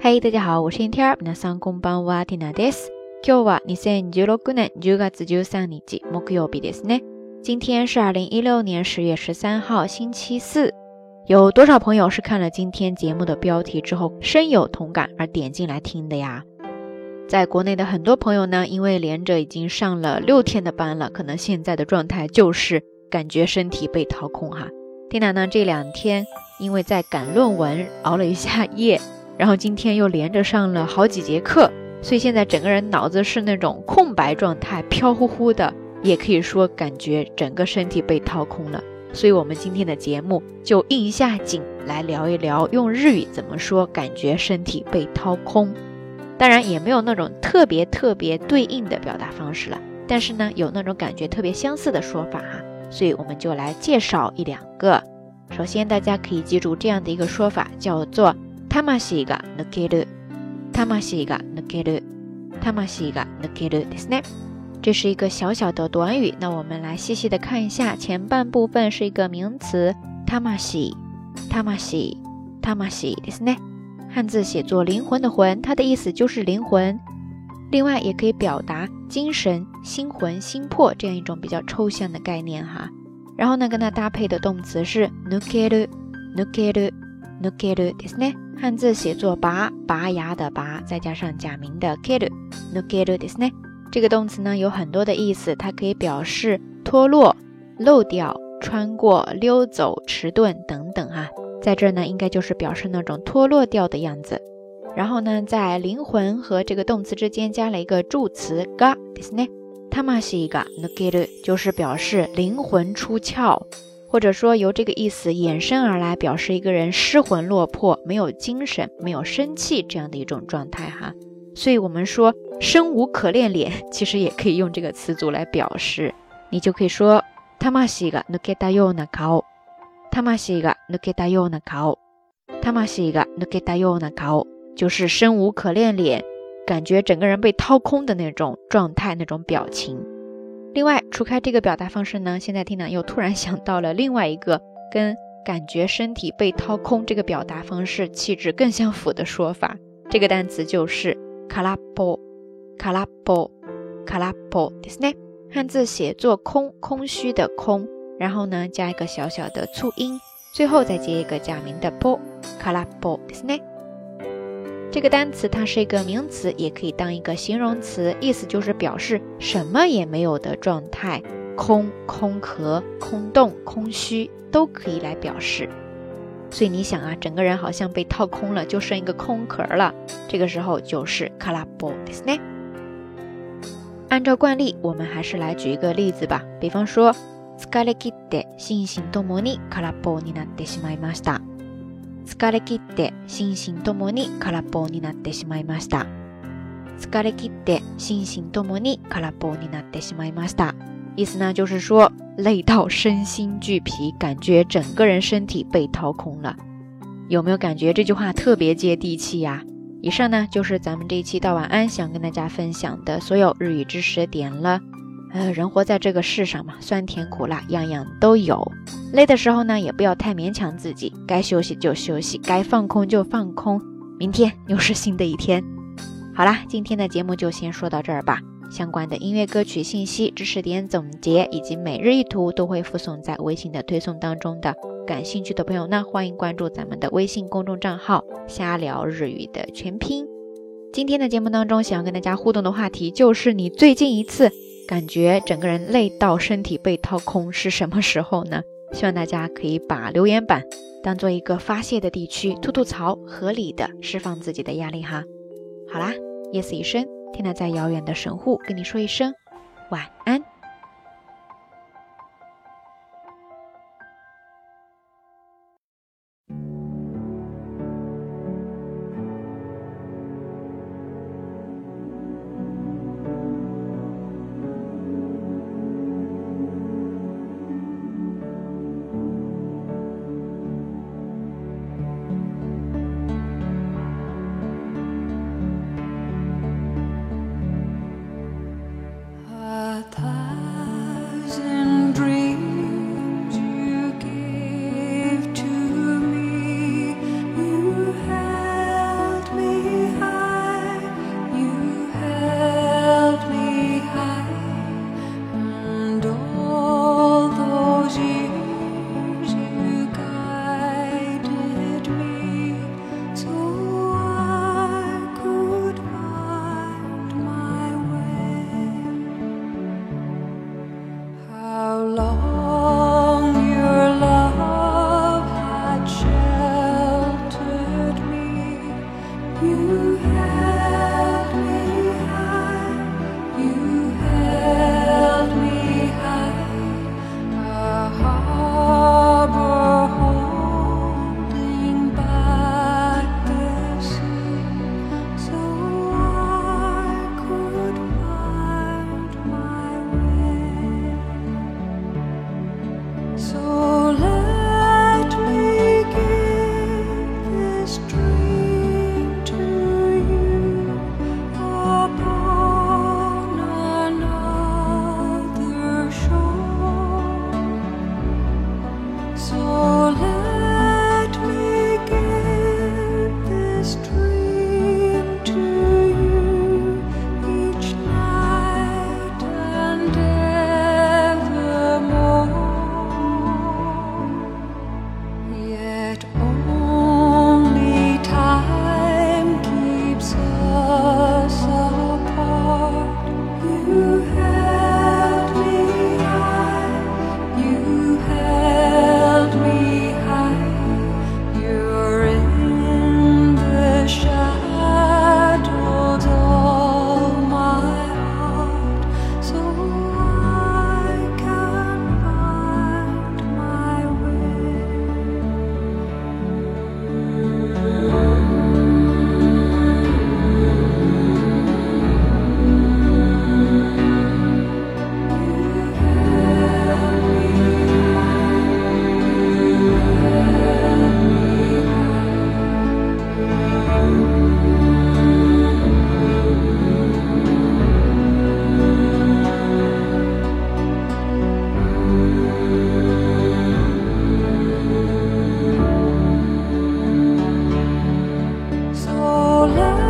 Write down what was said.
嗨，大家好，我是天天。皆さんこんばんは、ティナです。今日は二千十六年十月十三日、木曜日ですね。今天是二零一六年十月十三号，星期四。有多少朋友是看了今天节目的标题之后深有同感而点进来听的呀？在国内的很多朋友呢，因为连着已经上了六天的班了，可能现在的状态就是感觉身体被掏空哈。蒂娜呢这两天因为在赶论文，熬了一下夜。 然后今天又连着上了好几节课，所以现在整个人脑子是那种空白状态，飘忽忽的，也可以说感觉整个身体被掏空了。所以，我们今天的节目就应一下景来聊一聊，用日语怎么说感觉身体被掏空。当然，也没有那种特别特别对应的表达方式了，但是呢，有那种感觉特别相似的说法哈。所以我们就来介绍一两个。首先，大家可以记住这样的一个说法，叫做。魂が抜ける、魂が抜ける、魂が抜けるですね。这是一个小小的短语，那我们来细细的看一下。前半部分是一个名词，魂、魂、魂ですね。汉字写作灵魂的魂，它的意思就是灵魂。另外也可以表达精神、心魂、心魄这样一种比较抽象的概念哈。然后呢，跟它搭配的动词是抜 ける、抜ける、抜けるですね。汉字写作拔，拔牙的拔，再加上假名的 keru，no keru ですね。这个动词呢有很多的意思，它可以表示脱落、漏掉、穿过、溜走、迟钝等等哈。在这儿呢，应该就是表示那种脱落掉的样子。然后呢，在灵魂和这个动词之间加了一个助词 ga ですね。魂が抜ける就是表示灵魂出窍。 或者说由这个意思衍生而来，表示一个人失魂落魄、没有精神、没有生气这样的一种状态哈。所以，我们说生无可恋脸，其实也可以用这个词组来表示。你就可以说魂が抜けたような顔，魂が抜けたような顔，魂が抜けたような顔，就是生无可恋脸，感觉整个人被掏空的那种状态、那种表情。 另外，除开这个表达方式呢，现在听呢又突然想到了另外一个跟感觉身体被掏空这个表达方式气质更相符的说法。这个单词就是卡拉波，卡拉波，卡拉波，ですね。汉字写作空，空虚的空，然后呢加一个小小的促音，最后再接一个假名的波，卡拉波，ですね。 这个单词它是一个名词，也可以当一个形容词，意思就是表示什么也没有的状态，空、空壳、空洞、空虚都可以来表示。所以你想啊，整个人好像被套空了，就剩一个空壳了，这个时候就是カラボですね。按照惯例，我们还是来举一个例子吧，比方说、疲れ切って心身ともに空っぽになってしまいました。 疲れ切って心身ともに空っぽになってしまいました。疲れ切って心身ともに空っぽになってしまいました。意思呢，就是说累到身心俱疲，感觉整个人身体被掏空了。有没有感觉这句话特别接地气呀？以上呢，就是咱们这一期到晚安想跟大家分享的所有日语知识点了。 呃，人活在这个世上嘛，酸甜苦辣样样都有。累的时候呢，也不要太勉强自己，该休息就休息，该放空就放空。明天又是新的一天。好啦，今天的节目就先说到这儿吧。相关的音乐歌曲信息、知识点总结以及每日一图都会附送在微信的推送当中的。感兴趣的朋友呢，欢迎关注咱们的微信公众账号“瞎聊日语”的全拼。今天的节目当中，想要跟大家互动的话题就是你最近一次。感觉整个人累到身体被掏空是什么时候呢？希望大家可以把留言板当做一个发泄的地区，吐吐槽，合理的释放自己的压力哈。好啦，夜色已深，天呐在遥远的神户跟你说一声晚安。solar